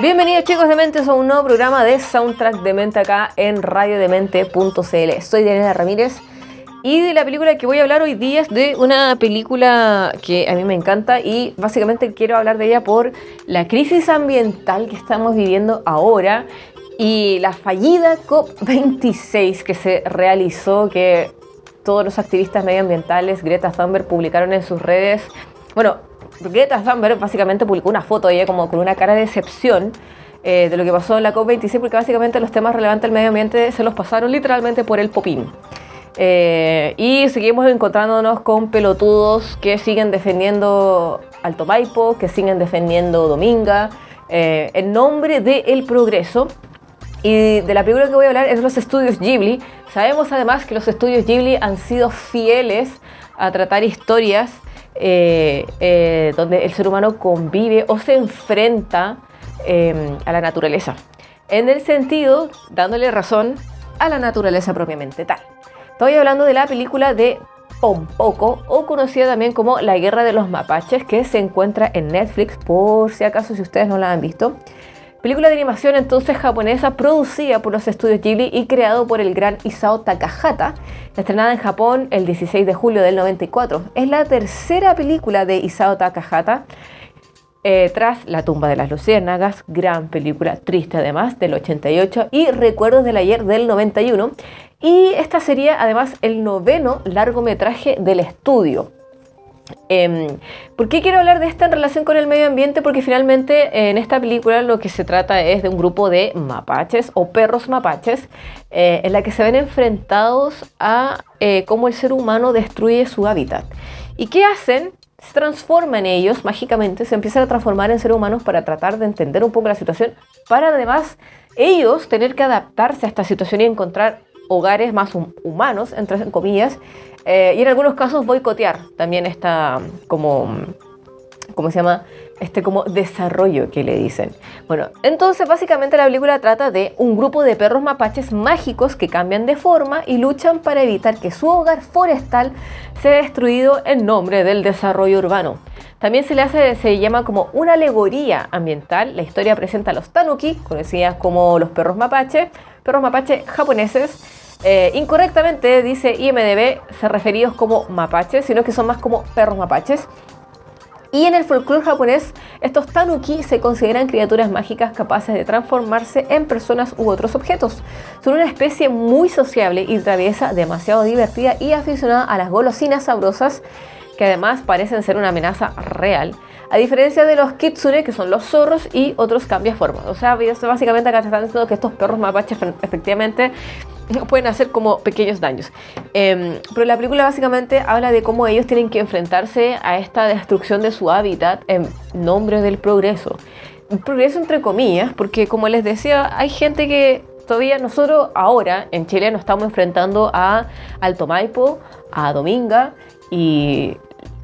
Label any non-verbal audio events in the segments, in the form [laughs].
Bienvenidos chicos de Mentes a un nuevo programa de Soundtrack de Mente acá en radiodemente.cl. Soy Daniela Ramírez y de la película que voy a hablar hoy día es de una película que a mí me encanta y básicamente quiero hablar de ella por la crisis ambiental que estamos viviendo ahora y la fallida COP26 que se realizó, que todos los activistas medioambientales, Greta Thunberg, publicaron en sus redes. Bueno, Greta Thunberg básicamente publicó una foto de ella como con una cara de decepción eh, de lo que pasó en la COP26, porque básicamente los temas relevantes del medio ambiente se los pasaron literalmente por el popín. Eh, y seguimos encontrándonos con pelotudos que siguen defendiendo Alto Maipo, que siguen defendiendo Dominga, eh, en nombre del progreso. Y de la película que voy a hablar es de los estudios Ghibli. Sabemos además que los estudios Ghibli han sido fieles a tratar historias eh, eh, donde el ser humano convive o se enfrenta eh, a la naturaleza. En el sentido, dándole razón a la naturaleza propiamente tal. Estoy hablando de la película de Pompoco, o conocida también como La Guerra de los Mapaches, que se encuentra en Netflix, por si acaso si ustedes no la han visto. Película de animación entonces japonesa producida por los estudios Ghibli y creado por el gran Isao Takahata, estrenada en Japón el 16 de julio del 94. Es la tercera película de Isao Takahata eh, tras La tumba de las luciérnagas, gran película, triste además, del 88, y Recuerdos del ayer del 91. Y esta sería además el noveno largometraje del estudio. Eh, ¿Por qué quiero hablar de esta en relación con el medio ambiente? Porque finalmente en esta película lo que se trata es de un grupo de mapaches o perros mapaches eh, en la que se ven enfrentados a eh, cómo el ser humano destruye su hábitat. ¿Y qué hacen? Se transforman ellos mágicamente, se empiezan a transformar en seres humanos para tratar de entender un poco la situación, para además ellos tener que adaptarse a esta situación y encontrar hogares más hum- humanos, entre comillas, eh, y en algunos casos boicotear también esta como, ¿cómo se llama? Este como desarrollo que le dicen. Bueno, entonces básicamente la película trata de un grupo de perros mapaches mágicos que cambian de forma y luchan para evitar que su hogar forestal sea destruido en nombre del desarrollo urbano. También se le hace, se llama como una alegoría ambiental. La historia presenta a los tanuki, conocidas como los perros mapache, perros mapache japoneses. Eh, incorrectamente dice IMDB, se referidos como mapaches, sino que son más como perros mapaches. Y en el folclore japonés, estos tanuki se consideran criaturas mágicas capaces de transformarse en personas u otros objetos. Son una especie muy sociable y traviesa, demasiado divertida y aficionada a las golosinas sabrosas, que además parecen ser una amenaza real. A diferencia de los kitsune, que son los zorros y otros cambiaformas. O sea, básicamente acá te están diciendo que estos perros mapaches efectivamente [laughs] pueden hacer como pequeños daños. Eh, pero la película básicamente habla de cómo ellos tienen que enfrentarse a esta destrucción de su hábitat en nombre del progreso. Progreso entre comillas, porque como les decía, hay gente que todavía nosotros ahora en Chile nos estamos enfrentando a Alto Maipo, a Dominga y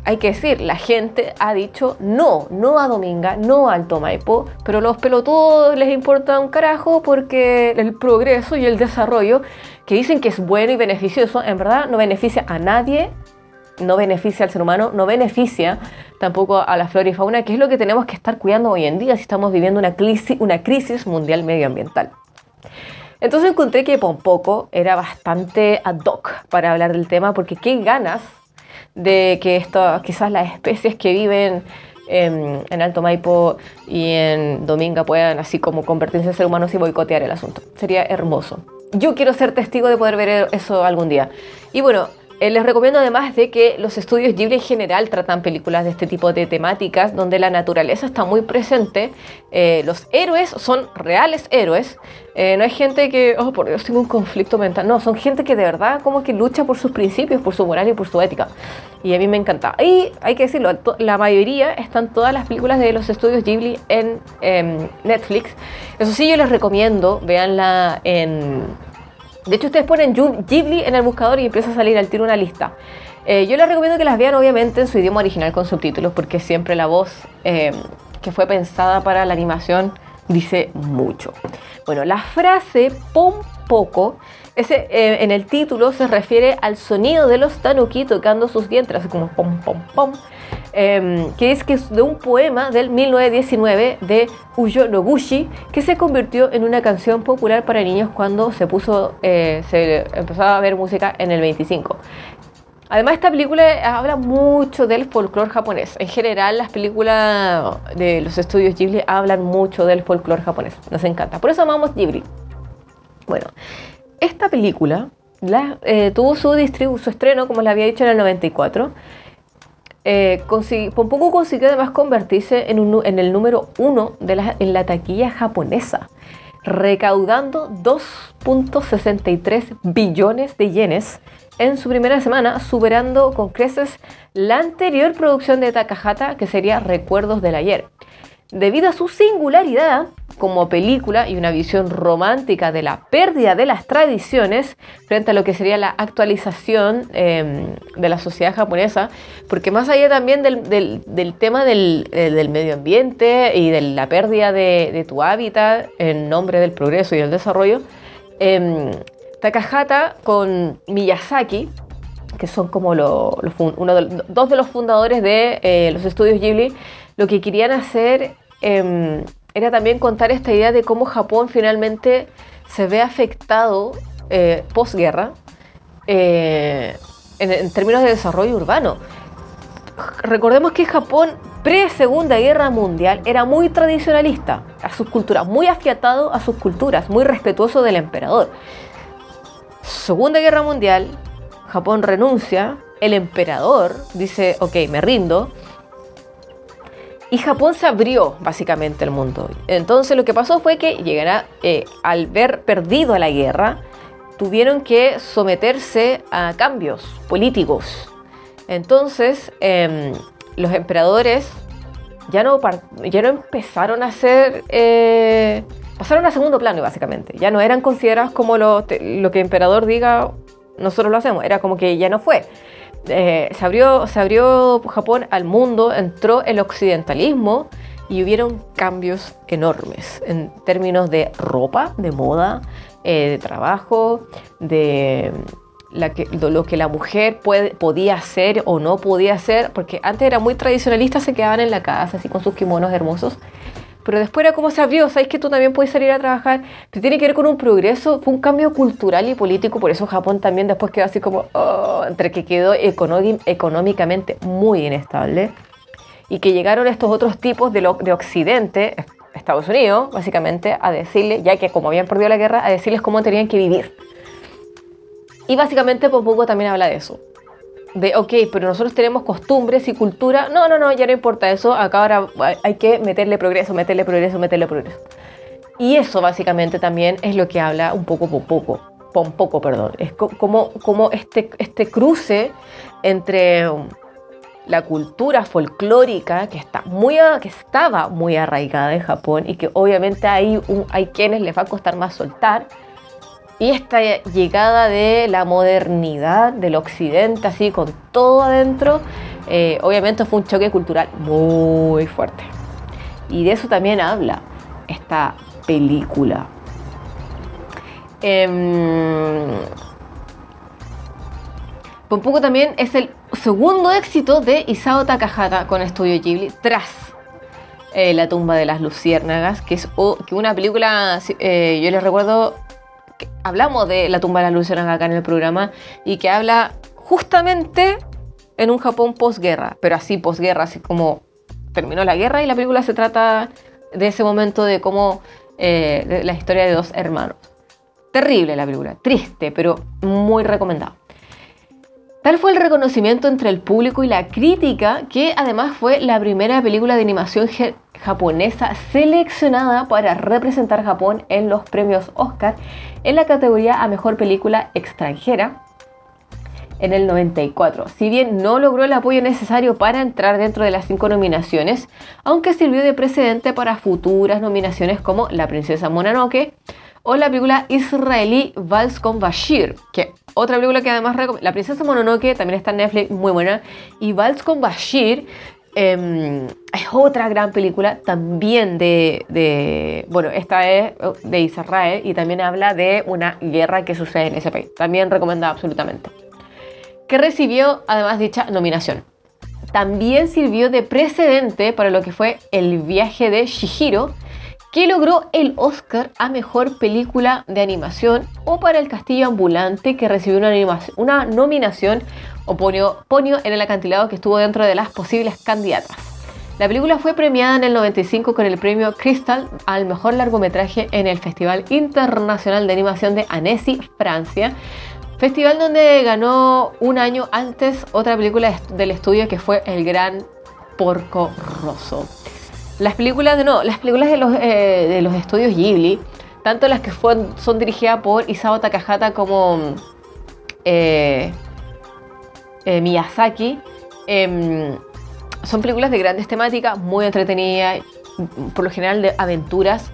hay que decir, la gente ha dicho no, no a Dominga, no a Alto Maipo, pero los pelotudos les importa un carajo porque el progreso y el desarrollo, que dicen que es bueno y beneficioso, en verdad no beneficia a nadie, no beneficia al ser humano, no beneficia tampoco a la flora y fauna, que es lo que tenemos que estar cuidando hoy en día si estamos viviendo una crisis, una crisis mundial medioambiental. Entonces encontré que Pompoco era bastante ad hoc para hablar del tema, porque qué ganas de que esto, quizás las especies que viven en, Alto Maipo y en Dominga puedan así como convertirse en seres humanos y boicotear el asunto. Sería hermoso. Yo quiero ser testigo de poder ver eso algún día. Y bueno, Eh, les recomiendo además de que los estudios Ghibli en general tratan películas de este tipo de temáticas donde la naturaleza está muy presente. Eh, los héroes son reales héroes. Eh, no hay gente que, oh por Dios, tengo un conflicto mental. No, son gente que de verdad como que lucha por sus principios, por su moral y por su ética. Y a mí me encanta. Y hay que decirlo, la mayoría están todas las películas de los estudios Ghibli en em, Netflix. Eso sí, yo les recomiendo, véanla en de hecho, ustedes ponen Ghibli en el buscador y empieza a salir al tiro una lista. Eh, yo les recomiendo que las vean obviamente en su idioma original con subtítulos porque siempre la voz eh, que fue pensada para la animación dice mucho. Bueno, la frase pom poco, ese, eh, en el título se refiere al sonido de los tanuki tocando sus dientes, así como pom pom pom. Em, que es de un poema del 1919 de Uyo Noguchi, que se convirtió en una canción popular para niños cuando se puso, eh, se empezó a ver música en el 25. Además, esta película habla mucho del folclore japonés. En general, las películas de los estudios Ghibli hablan mucho del folclore japonés. Nos encanta. Por eso amamos Ghibli. Bueno, esta película eh, tuvo su, su estreno, como le había dicho, en el 94 eh, poco consiguió además convertirse en el número uno de la, en la taquilla japonesa, recaudando 2.63 billones de yenes en su primera semana, superando con creces la anterior producción de Takahata, que sería Recuerdos del Ayer. Debido a su singularidad como película y una visión romántica de la pérdida de las tradiciones frente a lo que sería la actualización em, de la sociedad japonesa, porque más allá también del, tema eh, del, medio ambiente y de la pérdida de, tu hábitat en nombre del progreso y el desarrollo, em, Takahata con Miyazaki, que son como uno de, dos de los fundadores de eh, los estudios Ghibli, lo que querían hacer em, era también contar esta idea de cómo Japón finalmente se ve afectado eh, posguerra eh, en, términos de desarrollo urbano. Recordemos que Japón pre-segunda guerra mundial era muy tradicionalista a sus culturas, muy afiatado a sus culturas, muy respetuoso del emperador. Segunda guerra mundial, Japón renuncia, el emperador dice, ok, me rindo, y Japón se abrió básicamente al mundo. Entonces lo que pasó fue que llegará, eh, al ver perdido la guerra, tuvieron que someterse a cambios políticos. Entonces em, los emperadores ya no, ya no empezaron a ser... Eh, pasaron a segundo plano básicamente. Ya no eran considerados como lo, lo que el emperador diga, nosotros lo hacemos. Era como que ya no fue. Eh, se, abrió, se abrió Japón al mundo, entró el occidentalismo y hubieron cambios enormes en términos de ropa, de moda, eh, de trabajo, de, lo que la mujer podía hacer o no podía hacer, porque antes era muy tradicionalista, se quedaban en la casa así con sus kimonos hermosos pero después era como se abrió, sabes que tú también puedes salir a trabajar, pero tiene que ver con un progreso, fue un cambio cultural y político, por eso Japón también después quedó así como, oh, entre que quedó económicamente muy inestable y que llegaron estos otros tipos de, de Occidente, Estados Unidos, básicamente, a decirle, ya que como habían perdido la guerra, a decirles cómo tenían que vivir. Y básicamente poco también habla de eso de, ok, pero nosotros tenemos costumbres y cultura. No, no, no, ya no importa eso. Acá ahora hay que meterle progreso, meterle progreso, meterle progreso. Y eso básicamente también es lo que habla un poco por poco, un poco, perdón. Es como, como este, este cruce entre um, la cultura folclórica que, está muy, que estaba muy arraigada en Japón y que obviamente hay, un, hay quienes les va a costar más soltar y esta llegada de la modernidad del occidente, así con todo adentro, eh, obviamente fue un choque cultural muy fuerte. Y de eso también habla esta película. Eh, un poco también es el segundo éxito de Isao Takahata con Estudio Ghibli tras eh, La tumba de las luciérnagas, que es una película, eh, yo les recuerdo, hablamos de la tumba de la luciérnaga acá en el programa y que habla justamente en un Japón posguerra, pero así posguerra, así como terminó la guerra y la película se trata de ese momento de cómo eh, la historia de dos hermanos. Terrible la película, triste, pero muy recomendada. Tal fue el reconocimiento entre el público y la crítica que además fue la primera película de animación japonesa seleccionada para representar Japón en los premios Oscar en la categoría a mejor película extranjera en el 94. Si bien no logró el apoyo necesario para entrar dentro de las cinco nominaciones, aunque sirvió de precedente para futuras nominaciones como La Princesa Mononoke o la película israelí Vals con Bashir, que otra película que además La Princesa Mononoke también está en Netflix, muy buena, y Vals con Bashir em, es otra gran película también de, bueno, esta es de Israel y también habla de una guerra que sucede en ese país. También recomendada absolutamente que recibió además dicha nominación. También sirvió de precedente para lo que fue el viaje de Shihiro, que logró el Oscar a Mejor Película de Animación, o para El Castillo Ambulante, que recibió una, nominación o ponio, en el acantilado que estuvo dentro de las posibles candidatas. La película fue premiada en el 95 con el premio Crystal al mejor largometraje en el Festival Internacional de Animación de Annecy, Francia, Festival donde ganó un año antes otra película del estudio que fue El Gran Porco Rosso. Las películas de no, las películas de los, eh, de los estudios Ghibli, tanto las que son dirigidas por Isao Takahata como eh, eh, Miyazaki, em, son películas de grandes temáticas, muy entretenidas, por lo general de aventuras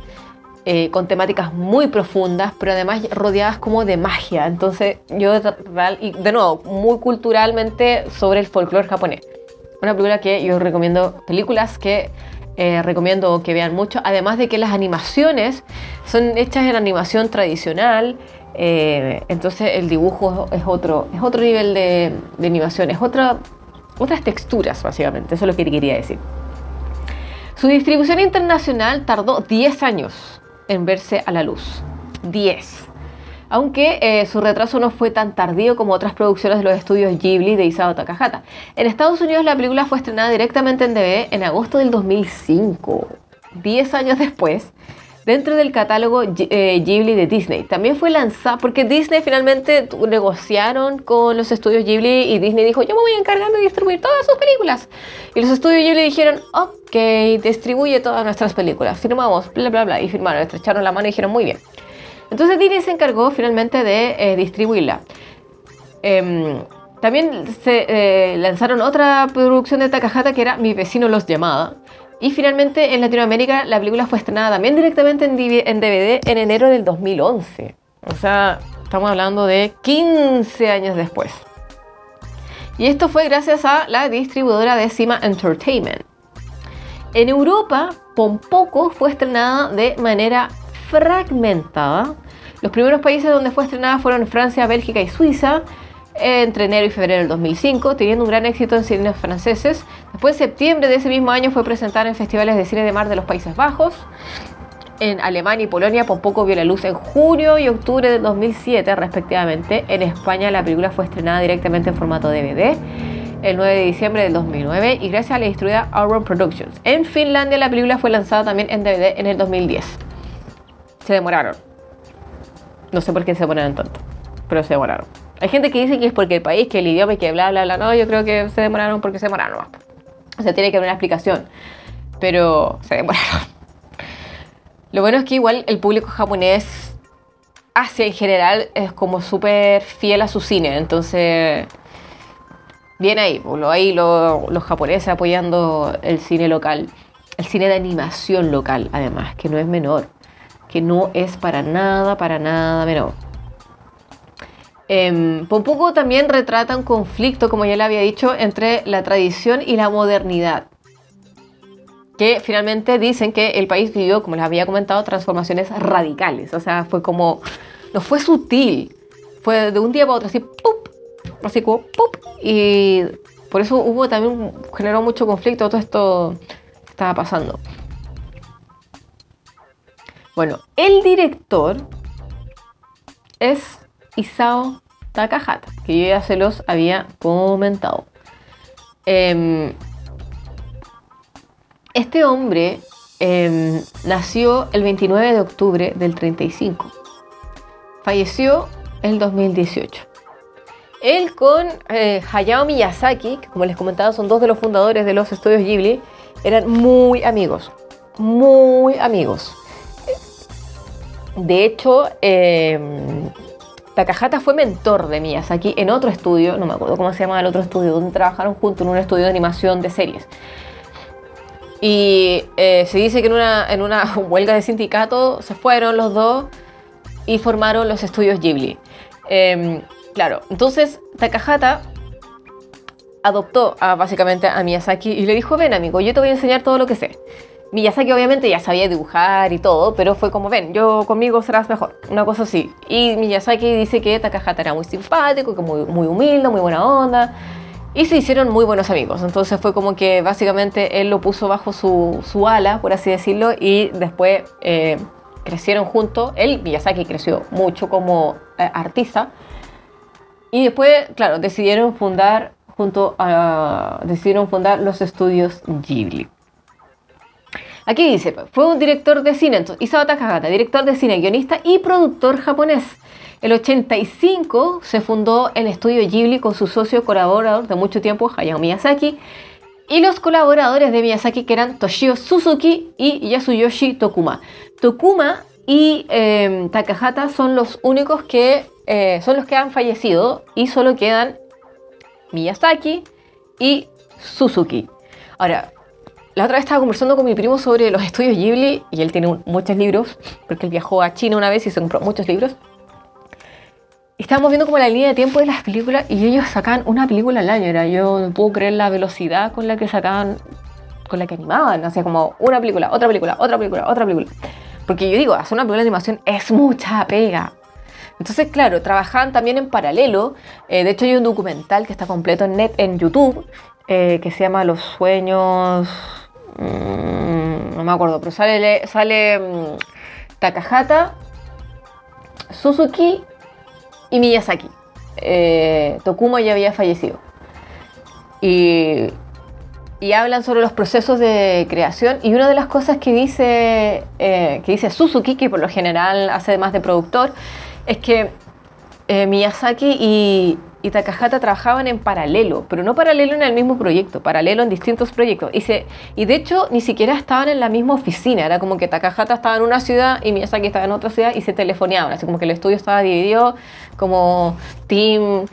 eh, con temáticas muy profundas, pero además rodeadas como de magia. Entonces, yo, de nuevo, muy culturalmente sobre el folclore japonés. Una película que yo recomiendo, películas que eh, recomiendo que vean mucho, además de que las animaciones son hechas en animación tradicional, eh, entonces el dibujo es otro, es otro nivel de, de animación, es otra, otras texturas básicamente, eso es lo que quería decir. Su distribución internacional tardó 10 años en verse a la luz. 10. Aunque eh, su retraso no fue tan tardío como otras producciones de los estudios Ghibli de Isao Takahata. En Estados Unidos la película fue estrenada directamente en DVD en agosto del 2005. 10 años después, dentro del catálogo eh, Ghibli de Disney. También fue lanzada, porque Disney finalmente negociaron con los estudios Ghibli y Disney dijo, yo me voy a encargar de distribuir todas sus películas. Y los estudios Ghibli dijeron, ok, distribuye todas nuestras películas, firmamos, bla, bla, bla, y firmaron, estrecharon la mano y dijeron, muy bien. Entonces Disney se encargó finalmente de eh, distribuirla. Em, también se eh, lanzaron otra producción de Takahata que era Mi vecino los llamaba, y finalmente en Latinoamérica la película fue estrenada también directamente en DVD en enero del 2011. O sea, estamos hablando de 15 años después. Y esto fue gracias a la distribuidora de Cima Entertainment. En Europa, Pompoco fue estrenada de manera fragmentada. Los primeros países donde fue estrenada fueron Francia, Bélgica y Suiza entre enero y febrero del 2005, teniendo un gran éxito en cines franceses. Después, en septiembre de ese mismo año, fue presentada en festivales de cine de mar de los Países Bajos. En Alemania y Polonia, por poco vio la luz en junio y octubre del 2007, respectivamente. En España, la película fue estrenada directamente en formato DVD el 9 de diciembre del 2009 y gracias a la distribuida Auron Productions. En Finlandia, la película fue lanzada también en DVD en el 2010. Se demoraron. No sé por qué se demoraron tanto, pero se demoraron. Hay gente que dice que es porque el país, que el idioma y que bla, bla, bla. No, yo creo que se demoraron porque se demoraron. O sea, tiene que haber una explicación. Pero se demoraron. Lo bueno es que igual el público japonés, Asia en general, es como súper fiel a su cine. Entonces, bien ahí. Pues, ahí los japoneses apoyando el cine local. El cine de animación local, además, que no es menor. Que no es para nada, para nada menor. Eh, poco también retrata un conflicto, como ya le había dicho, entre la tradición y la modernidad. Que finalmente dicen que el país vivió, como les había comentado, transformaciones radicales. O sea, fue como. No fue sutil. Fue de un día para otro, así, ¡pup! Así como, ¡pup! Y por eso hubo también. generó mucho conflicto todo esto que estaba pasando. Bueno, el director es Isao Takahata, que yo ya se los había comentado. Em, este hombre em, nació el 29 de octubre del 35. Falleció el 2018. él con eh, Hayao Miyazaki, que como les comentaba son dos de los fundadores de los estudios Ghibli, eran muy amigos, muy amigos. De hecho, eh, Takahata fue mentor de Miyazaki en otro estudio, no me acuerdo cómo se llama el otro estudio, donde trabajaron juntos en un estudio de animación de series. Y eh, se dice que en una, en una [laughs] huelga de sindicato se fueron los dos y formaron los estudios Ghibli. Em, claro, entonces Takahata adoptó a, básicamente a Miyazaki y le dijo, ven amigo, yo te voy a enseñar todo lo que sé. Miyazaki obviamente ya sabía dibujar y todo, pero fue como, ven, yo conmigo serás mejor, una cosa así. Y Miyazaki dice que Takahata era muy simpático, que muy, muy humilde, muy buena onda, y se hicieron muy buenos amigos. Entonces fue como que básicamente él lo puso bajo su, su ala, por así decirlo, y después eh, crecieron juntos. Él, Miyazaki, creció mucho como eh, artista. Y después, claro, decidieron fundar junto a, decidieron fundar los estudios Ghibli. Aquí dice, fue un director de cine, entonces, Isao Takahata, director de cine, guionista y productor japonés. El 85 se fundó el estudio Ghibli con su socio colaborador de mucho tiempo, Hayao Miyazaki, y los colaboradores de Miyazaki que eran Toshio Suzuki y Yasuyoshi Tokuma. Tokuma y eh, Takahata son los únicos que eh, son los que han fallecido y solo quedan Miyazaki y Suzuki. Ahora, la otra vez estaba conversando con mi primo sobre los estudios Ghibli y él tiene muchos libros, porque él viajó a China una vez y se compró muchos libros. Estábamos viendo como la línea de tiempo de las películas y ellos sacaban una película al año. Era, yo no puedo creer la velocidad con la que sacaban, con la que animaban. Sea, como una película, otra película, otra película, otra película. Porque yo digo, hacer una película de animación es mucha pega. Entonces, claro, trabajaban también en paralelo. Eh, de hecho, hay un documental que está completo en net en YouTube eh, que se llama Los sueños. Mm, no me acuerdo, pero sale, sale mm, Takahata, Suzuki y Miyazaki. Eh, ya había fallecido. Y, y, hablan sobre los procesos de creación. Y una de las cosas que dice, que dice Suzuki, que por lo general hace más de productor, es que eh, Miyazaki y, Takahata trabajaban en paralelo, pero no paralelo en el mismo proyecto, paralelo en distintos proyectos. Y, se, y de hecho ni siquiera estaban en la misma oficina, era como que Takahata estaba en una ciudad y Miyazaki estaba en otra ciudad y se telefoneaban, así como que el estudio estaba dividido como team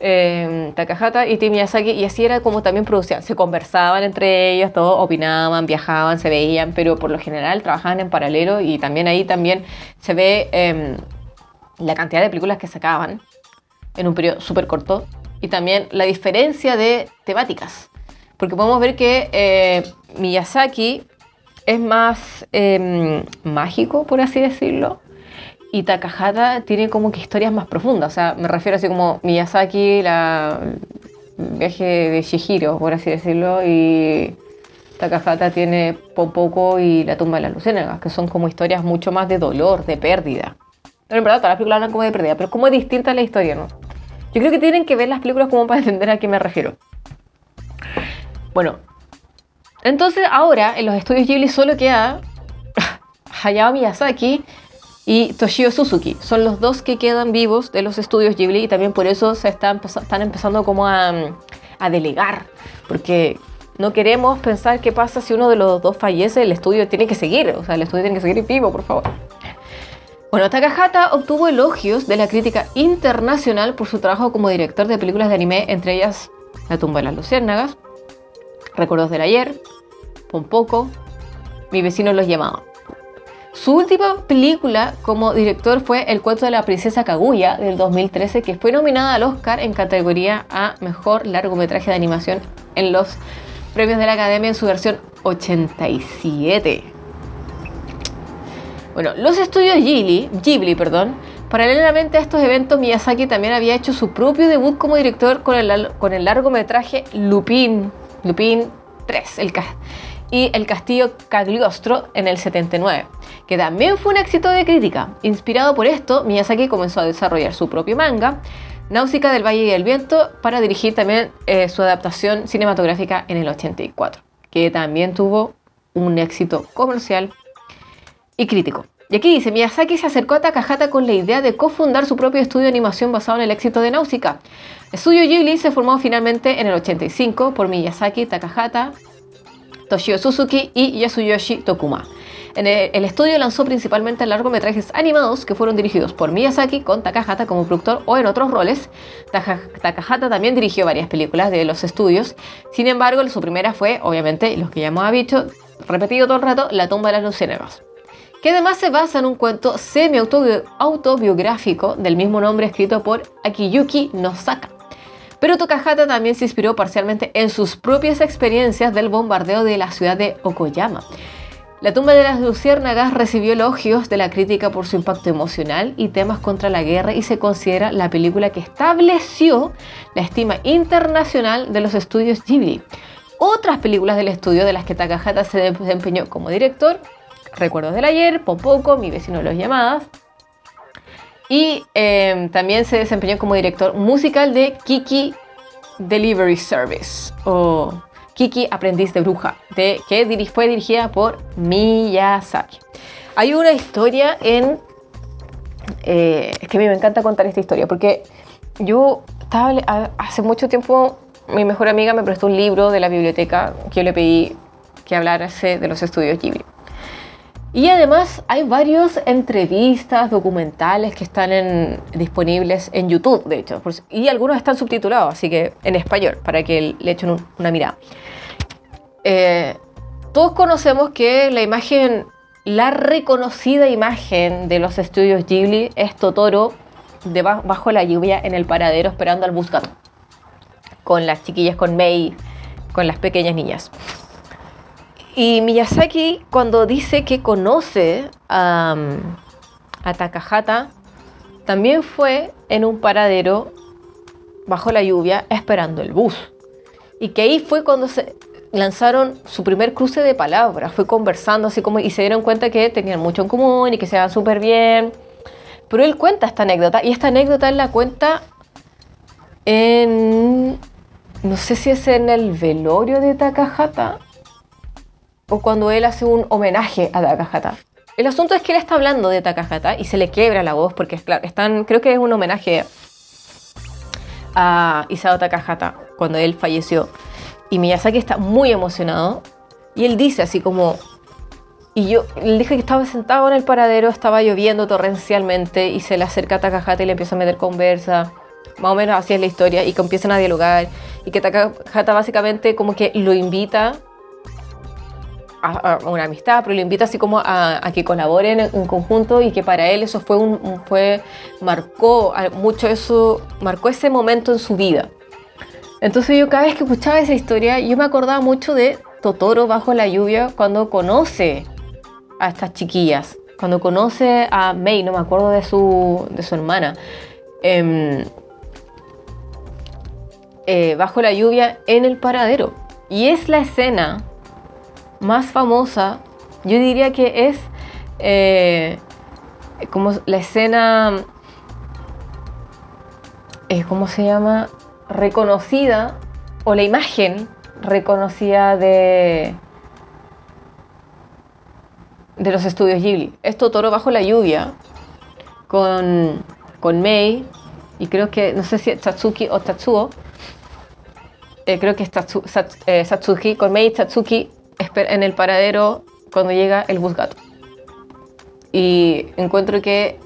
eh, Takahata y team Miyazaki y así era como también producían, se conversaban entre ellos, todos opinaban, viajaban, se veían, pero por lo general trabajaban en paralelo y también ahí también se ve... Em, la cantidad de películas que sacaban en un periodo súper corto y también la diferencia de temáticas. Porque podemos ver que eh, Miyazaki es más em, mágico, por así decirlo, y Takahata tiene como que historias más profundas. O sea, me refiero así como Miyazaki, la viaje de Shihiro, por así decirlo, y Takahata tiene Pompoko y la tumba de las luciérnagas, que son como historias mucho más de dolor, de pérdida. Pero en verdad todas las películas hablan como de pérdida, pero como es distinta la historia, ¿no? Yo creo que tienen que ver las películas como para [laughs] entender a qué me refiero. Bueno, entonces ahora en los estudios Ghibli solo queda [laughs] Hayao Miyazaki y Toshio Suzuki. Son los dos que quedan vivos de los estudios Ghibli y también por eso se están, están empezando como a, a delegar. Porque no queremos pensar qué pasa si uno de los dos fallece, el estudio tiene que seguir. O sea, el estudio tiene que seguir vivo, por favor. Bueno, Takahata obtuvo elogios de la crítica internacional por su trabajo como director de películas de anime, entre ellas La tumba de las luciérnagas, Recuerdos del ayer, Pompoco, Mi vecino los llamaba. Su última película como director fue El cuento de la princesa Kaguya del 2013, que fue nominada al Oscar en categoría a Mejor largometraje de animación en los premios de la Academia en su versión 87. Bueno, los estudios Ghibli, Ghibli, perdón, paralelamente a estos eventos, Miyazaki también había hecho su propio debut como director con el, con el largometraje Lupin, Lupin 3, el, y El Castillo Cagliostro en el 79, que también fue un éxito de crítica. Inspirado por esto, Miyazaki comenzó a desarrollar su propio manga, Náusica del Valle y el Viento, para dirigir también eh, su adaptación cinematográfica en el 84, que también tuvo un éxito comercial y crítico. Y aquí dice, Miyazaki se acercó a Takahata con la idea de cofundar su propio estudio de animación basado en el éxito de Nausicaa. El estudio Ghibli se formó finalmente en el 85 por Miyazaki, Takahata, Toshio Suzuki y Yasuyoshi Tokuma. El, estudio lanzó principalmente largometrajes animados que fueron dirigidos por Miyazaki con Takahata como productor o en otros roles. Taka- Takahata también dirigió varias películas de los estudios. Sin embargo, su primera fue, obviamente, los que ya hemos dicho, repetido todo el rato, La tumba de las luciérnagas que además se basa en un cuento semi-autobiográfico del mismo nombre escrito por Akiyuki Nosaka. Pero Takahata también se inspiró parcialmente en sus propias experiencias del bombardeo de la ciudad de Okoyama. La tumba de las luciérnagas recibió elogios de la crítica por su impacto emocional y temas contra la guerra y se considera la película que estableció la estima internacional de los estudios Ghibli. Otras películas del estudio de las que Takahata se desempeñó como director, Recuerdos del ayer, Popoco, Mi vecino de los llamadas, y eh, también se desempeñó como director musical de Kiki Delivery Service o Kiki Aprendiz de Bruja, de, que fue dirigida por Miyazaki. Hay una historia en... eh, es que a mí me encanta contar esta historia porque yo estaba hace mucho tiempo mi mejor amiga me prestó un libro de la biblioteca que yo le pedí que hablarse de los estudios Ghibli. Y además hay varios entrevistas, documentales que están en- disponibles en YouTube, de hecho. Y algunos están subtitulados, así que en español, para que le echen un- una mirada. Eh, todos conocemos que la imagen, la reconocida imagen de los estudios Ghibli es Totoro deba- bajo la lluvia en el paradero esperando al bus gato. Con las chiquillas, con Mei, con las pequeñas niñas. Y Miyazaki, cuando dice que conoce a, a Takahata, también fue en un paradero bajo la lluvia esperando el bus. Y que ahí fue cuando se lanzaron su primer cruce de palabras, fue conversando así como y se dieron cuenta que tenían mucho en común y que se daban súper bien. Pero él cuenta esta anécdota y esta anécdota él la cuenta en no sé si es en el velorio de Takahata o cuando él hace un homenaje a Takahata. El asunto es que él está hablando de Takahata y se le quiebra la voz porque, claro, están, creo que es un homenaje a Isao Takahata cuando él falleció. Y Miyazaki está muy emocionado y él dice así como... Y yo le dije que estaba sentado en el paradero, estaba lloviendo torrencialmente y se le acerca a Takahata y le empieza a meter conversa. Más o menos así es la historia y que empiezan a dialogar y que Takahata básicamente como que lo invita a, una amistad, pero lo invita así como a, que colaboren en, conjunto y que para él eso fue un, un- fue marcó mucho eso, marcó ese momento en su vida. Entonces yo cada vez que escuchaba esa historia, yo me acordaba mucho de Totoro bajo la lluvia cuando conoce a estas chiquillas, cuando conoce a Mei, no me acuerdo de su, de su hermana, em, eh, bajo la lluvia en el paradero. Y es la escena más famosa, yo diría que es eh, como la escena, eh, ¿cómo se llama? Reconocida, o la imagen reconocida de, de los estudios Ghibli. Es Totoro bajo la lluvia, con, con Mei, y creo que, no sé si es Tatsuki o Tatsuo, eh, creo que es Tatsu- eh, con Mei y Tatsuki en el paradero cuando llega el bus gato. Y encuentro que,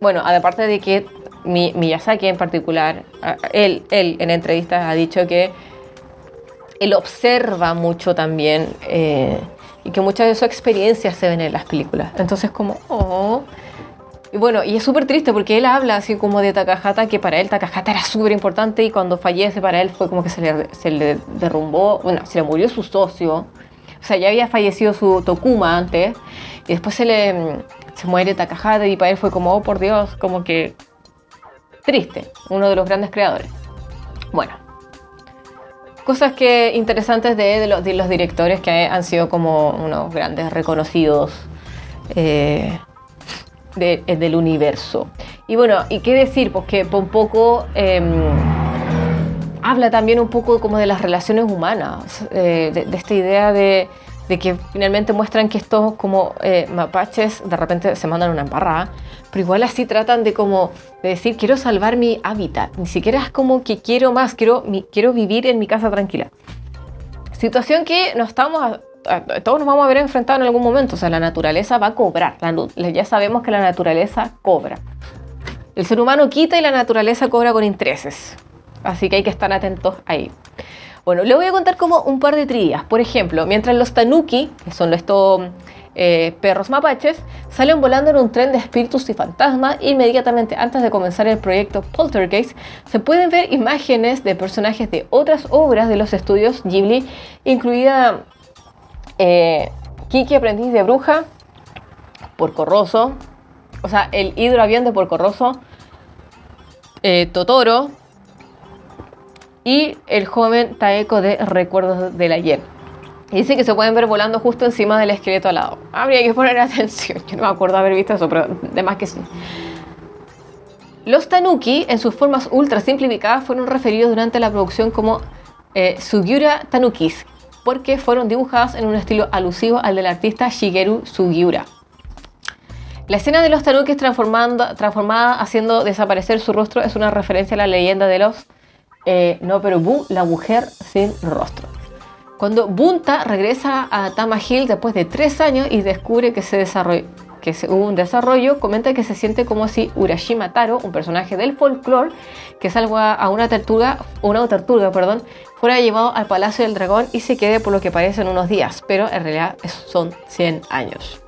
bueno, aparte de que Mi- Miyazaki en particular, él, él en entrevistas ha dicho que él observa mucho también eh, y que muchas de sus experiencias se ven en las películas. Entonces como, oh. Y bueno, y es súper triste porque él habla así como de Takahata, que para él Takahata era súper importante y cuando fallece para él fue como que se le, se le derrumbó, bueno, se le murió su socio. O sea, ya había fallecido su Tokuma antes y después se le mm, se muere Takahata y para él fue como, oh por Dios, como que triste, uno de los grandes creadores. Bueno, cosas que interesantes de, de los, de los directores que han sido como unos grandes reconocidos eh, de- del universo. Y bueno, ¿y qué decir? Pues que un poco habla también un poco como de las relaciones humanas, eh, de, de esta idea de, de que finalmente muestran que estos como eh, mapaches de repente se mandan una embarrada, pero igual así tratan de como de decir quiero salvar mi hábitat, ni siquiera es como que quiero más, quiero, quiero vivir en mi casa tranquila. Situación que no estamos todos nos vamos a ver enfrentados en algún momento, o sea, la naturaleza va a cobrar, ya sabemos que la naturaleza cobra. El ser humano quita y la naturaleza cobra con intereses, así que hay que estar atentos ahí. Bueno, le voy a contar como un par de trillas. Por ejemplo, mientras los tanuki, que son estos eh, perros mapaches, salen volando en un tren de espíritus y fantasmas, inmediatamente antes de comenzar el proyecto Poltergeist, se pueden ver imágenes de personajes de otras obras de los estudios Ghibli, incluida eh, Kiki Aprendiz de Bruja, Porco Rosso, o sea, el hidroavión de Porco Rosso, eh, Totoro, y el joven Taeko de Recuerdos del Ayer. dice que se pueden ver volando justo encima del esqueleto al lado. Habría que poner [laughs] atención. Yo no me acuerdo haber visto eso, pero de más que sí. Los tanuki, en sus formas ultra simplificadas, fueron referidos durante la producción como eh, Sugiura Tanukis, porque fueron dibujadas en un estilo alusivo al del artista Shigeru Sugiura. La escena de los tanukis transformada haciendo desaparecer su rostro es una referencia a la leyenda de los eh, no, pero Bu, la mujer sin rostro. Cuando Bunta regresa a Tama Hill después de tres años y descubre que se desarrolló que hubo un desarrollo, comenta que se siente como si Urashima Taro, un personaje del folclore que salva a una tortuga, una tortuga, perdón, fuera llevado al Palacio del Dragón y se quede por lo que parecen unos días, pero en realidad son 100 años.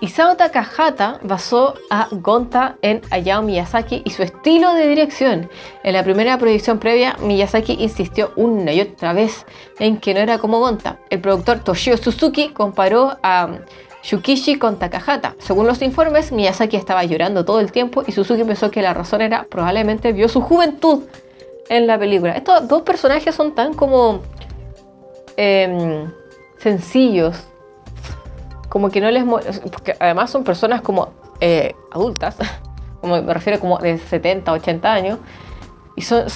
Isao Takahata basó a Gonta en Hayao Miyazaki y su estilo de dirección. En la primera proyección previa, Miyazaki insistió una y otra vez en que no era como Gonta. El productor Toshio Suzuki comparó a Shukishi con Takahata. Según los informes, Miyazaki estaba llorando todo el tiempo y Suzuki pensó que la razón era probablemente vio su juventud en la película. Estos dos personajes son tan como em, sencillos como que no les... Porque además son personas como eh, adultas, [laughs] como me refiero como de 70, 80 años, y son,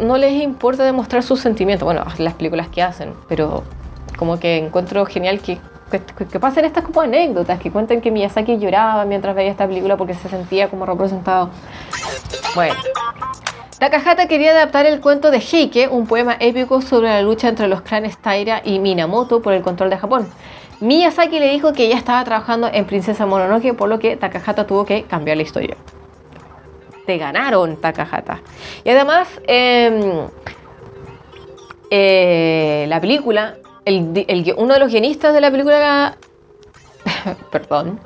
no les importa demostrar sus sentimientos, bueno, las películas que hacen, pero como que encuentro genial que, que, pasen estas como anécdotas, que cuenten que Miyazaki lloraba mientras veía esta película porque se sentía como representado. Bueno. Takahata quería adaptar el cuento de Heike, un poema épico sobre la lucha entre los clanes Taira y Minamoto por el control de Japón. Miyazaki le dijo que ya estaba trabajando en Princesa Mononoke, por lo que Takahata tuvo que cambiar la historia. Te ganaron, Takahata. Y además, em, eh, la película, uno de los guionistas de la película, [laughs] perdón,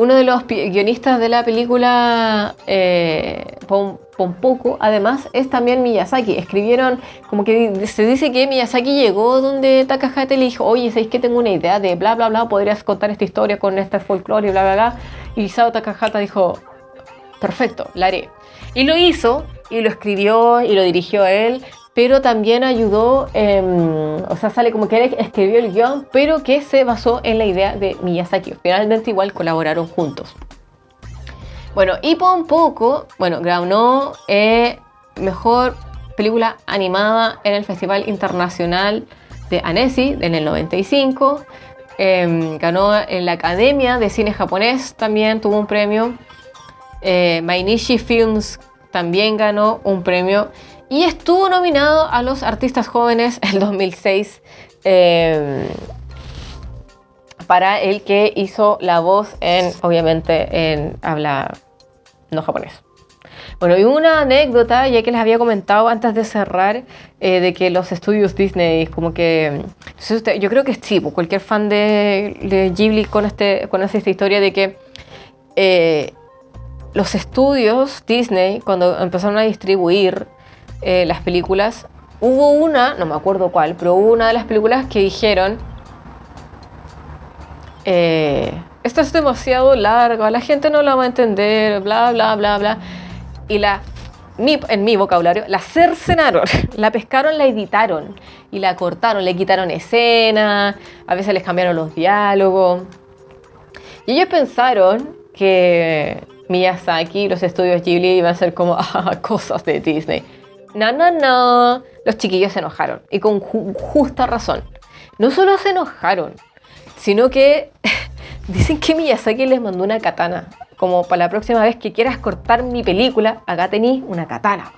uno de los guionistas de la película eh, Pompoco, además, es también Miyazaki. Escribieron, como que se dice que Miyazaki llegó donde Takahata le dijo, oye, ¿sabéis que tengo una idea de bla, bla, bla? Podrías contar esta historia con este folclore y bla, bla, bla. Y Sao Takahata dijo, perfecto, la haré. Y lo hizo, y lo escribió, y lo dirigió él pero también ayudó, o sea, sale como que escribió el guion, pero que se basó en la idea de Miyazaki. Finalmente igual colaboraron juntos. Bueno, y por poco, bueno, ganó eh, mejor película animada en el Festival Internacional de Annecy en el 95. Em, ganó en la Academia de Cine Japonés, también tuvo un premio. Eh, Mainichi Films también ganó un premio y estuvo nominado a los artistas jóvenes el 2006 em, para el que hizo la voz en, obviamente, en habla no japonés. Bueno, y una anécdota, ya que les había comentado antes de cerrar, eh, de que los estudios Disney, como que. yo creo que sí, pues, cualquier fan de, Ghibli con, este, con esta historia de que eh, los estudios Disney, cuando empezaron a distribuir eh, las películas, hubo una, no me acuerdo cuál, pero hubo una de las películas que dijeron, eh, esto es demasiado largo, la gente no lo va a entender, bla, bla, bla, bla. Y la, en mi vocabulario, la cercenaron, [laughs] la pescaron, la editaron y la cortaron, le quitaron escena, a veces les cambiaron los diálogos. Y ellos pensaron que Miyazaki, los estudios Ghibli iban a ser como [laughs] ah, cosas de Disney. No, no, no. Los chiquillos se enojaron y con justa razón. no solo se enojaron, sino que [laughs] dicen que Miyazaki les mandó una katana. Como para la próxima vez que quieras cortar mi película, acá tenéis una katana.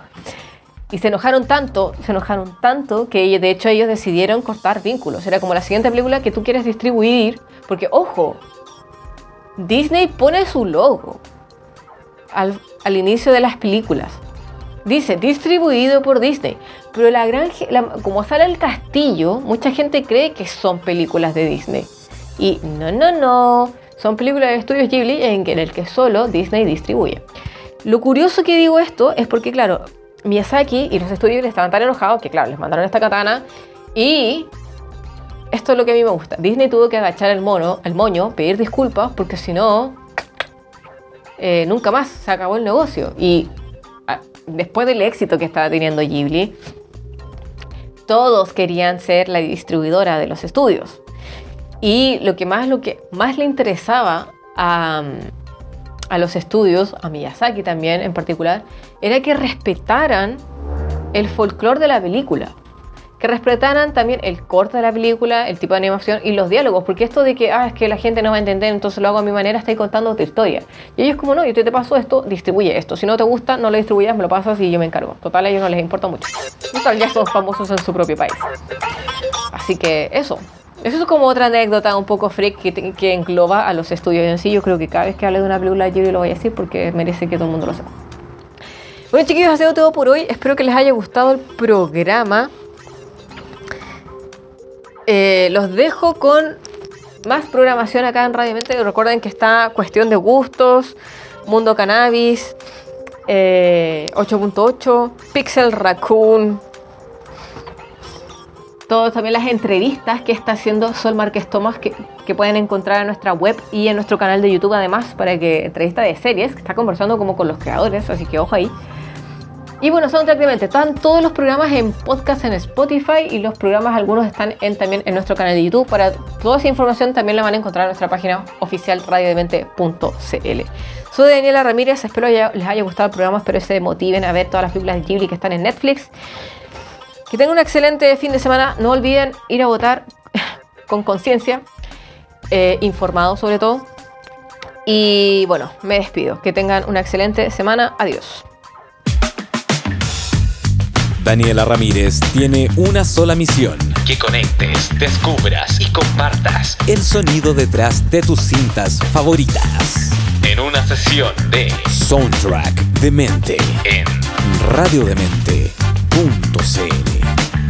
Y se enojaron tanto, se enojaron tanto que de hecho ellos decidieron cortar vínculos. Era como la siguiente película que tú quieres distribuir, porque ojo, Disney pone su logo al, al inicio de las películas. Dice distribuido por Disney. Pero la gran, como sale el castillo, mucha gente cree que son películas de Disney. Y no, no, no. Son películas de estudios Ghibli en, en el que solo Disney distribuye. Lo curioso que digo esto es porque, claro, Miyazaki y los estudios estaban tan enojados que, claro, les mandaron esta katana y esto es lo que a mí me gusta. Disney tuvo que agachar el mono, el moño, pedir disculpas porque si no, eh, nunca más se acabó el negocio. Y después del éxito que estaba teniendo Ghibli, todos querían ser la distribuidora de los estudios. Y lo que más, lo que más le interesaba a, a los estudios, a Miyazaki también en particular, era que respetaran el folclore de la película. Que respetaran también el corte de la película, el tipo de animación y los diálogos. Porque esto de que, ah, es que la gente no va a entender, entonces lo hago a mi manera, estoy contando tu historia. Y ellos como, no, yo te paso esto, distribuye esto. Si no te gusta, no lo distribuyas, me lo pasas y yo me encargo. Total, a ellos no les importa mucho. Total, ya son famosos en su propio país. Así que eso. Eso es como otra anécdota un poco freak que, que engloba a los estudios en sí. Yo creo que cada vez que hable de una película yo lo voy a decir porque merece que todo el mundo lo sepa. Bueno, chiquillos, ha sido todo por hoy. Espero que les haya gustado el programa. Eh, los dejo con más programación acá en Radio Mente. Recuerden que está Cuestión de Gustos, Mundo Cannabis, 8.8, eh, Pixel Raccoon. Todas también las entrevistas que está haciendo Sol Márquez Tomás que, que, pueden encontrar en nuestra web y en nuestro canal de YouTube además para que entrevista de series que está conversando como con los creadores así que ojo ahí y bueno, son prácticamente están todos los programas en podcast en Spotify y los programas algunos están en, también en nuestro canal de YouTube. Para toda esa información también la van a encontrar en nuestra página oficial radiodemente.cl. Soy Daniela Ramírez, espero les haya gustado el programa, espero se motiven a ver todas las películas de Ghibli que están en Netflix. Que tengan un excelente fin de semana, no olviden ir a votar [laughs] con conciencia, eh, informado sobre todo. Y bueno, me despido, que tengan una excelente semana, adiós. Daniela Ramírez tiene una sola misión. Que conectes, descubras y compartas el sonido detrás de tus cintas favoritas. En una sesión de Soundtrack de Mente en radiodemente.cl.